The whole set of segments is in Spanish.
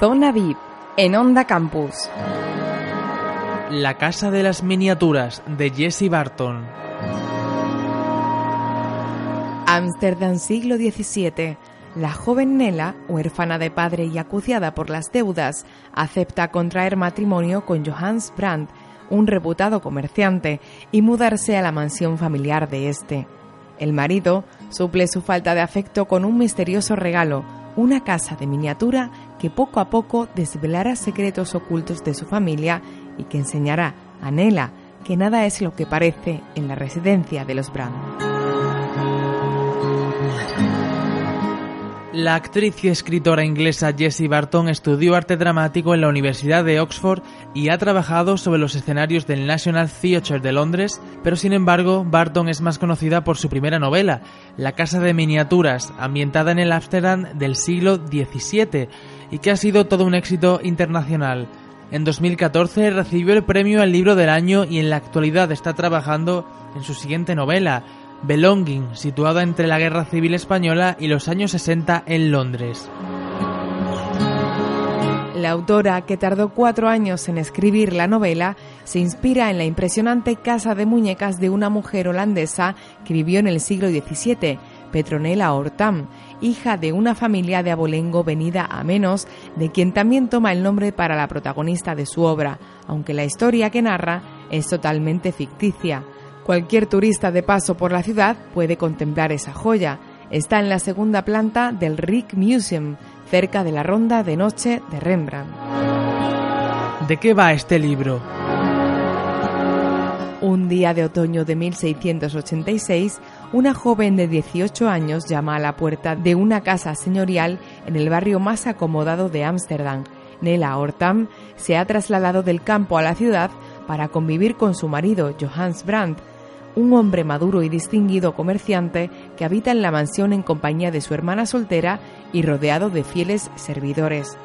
Zona VIP en Onda Campus. La Casa de las Miniaturas de Jesse Barton. Ámsterdam siglo XVII. La joven Nela, huérfana de padre y acuciada por las deudas, acepta contraer matrimonio con Johannes Brandt, un reputado comerciante, y mudarse a la mansión familiar de este. El marido suple su falta de afecto con un misterioso regalo, una casa de miniatura que poco a poco desvelará secretos ocultos de su familia y que enseñará a Nela que nada es lo que parece en la residencia de los Brand. La actriz y escritora inglesa Jessie Barton estudió arte dramático en la Universidad de Oxford y ha trabajado sobre los escenarios del National Theatre de Londres, pero sin embargo Barton es más conocida por su primera novela, La Casa de Miniaturas, ambientada en el Ámsterdam del siglo XVII y que ha sido todo un éxito internacional. En 2014 recibió el premio al libro del año y en la actualidad está trabajando en su siguiente novela, Belonging, situada entre la Guerra Civil Española y los años 60 en Londres. La autora, que tardó cuatro años en escribir la novela, se inspira en la impresionante casa de muñecas de una mujer holandesa que vivió en el siglo XVII, Petronella Hortam, hija de una familia de abolengo venida a menos, de quien también toma el nombre para la protagonista de su obra, aunque la historia que narra es totalmente ficticia. Cualquier turista de paso por la ciudad puede contemplar esa joya. Está en la segunda planta del Rick Museum, cerca de la ronda de noche de Rembrandt. ¿De qué va este libro? Un día de otoño de 1686, una joven de 18 años llama a la puerta de una casa señorial en el barrio más acomodado de Ámsterdam. Nela Hortam se ha trasladado del campo a la ciudad para convivir con su marido, Johannes Brandt, un hombre maduro y distinguido comerciante que habita en la mansión en compañía de su hermana soltera y rodeado de fieles servidores.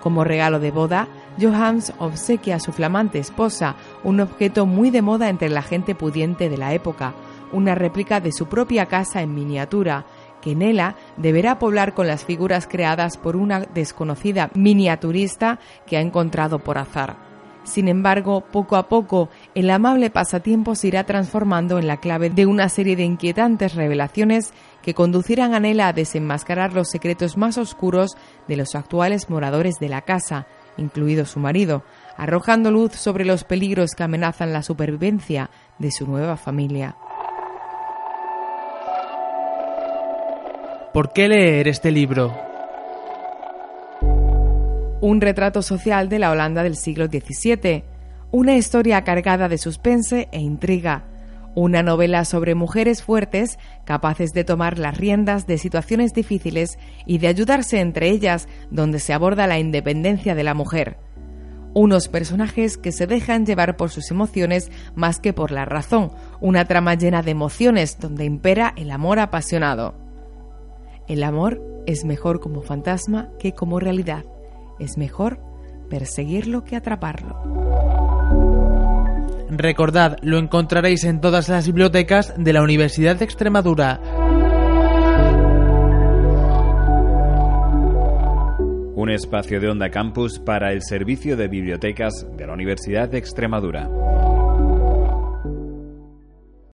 Como regalo de boda, Johannes obsequia a su flamante esposa un objeto muy de moda entre la gente pudiente de la época, una réplica de su propia casa en miniatura, que Nela deberá poblar con las figuras creadas por una desconocida miniaturista que ha encontrado por azar. Sin embargo, poco a poco, el amable pasatiempo se irá transformando en la clave de una serie de inquietantes revelaciones que conducirán a Nela a desenmascarar los secretos más oscuros de los actuales moradores de la casa, incluido su marido, arrojando luz sobre los peligros que amenazan la supervivencia de su nueva familia. ¿Por qué leer este libro? un retrato social de la Holanda del siglo XVII, una historia cargada de suspense e intriga, una novela sobre mujeres fuertes capaces de tomar las riendas de situaciones difíciles y de ayudarse entre ellas donde se aborda la independencia de la mujer. Unos personajes que se dejan llevar por sus emociones más que por la razón, una trama llena de emociones donde impera el amor apasionado. El amor es mejor como fantasma que como realidad es mejor perseguirlo que atraparlo. Recordad, lo encontraréis en todas las bibliotecas de la Universidad de Extremadura. Un espacio de Onda Campus para el Servicio de Bibliotecas de la Universidad de Extremadura.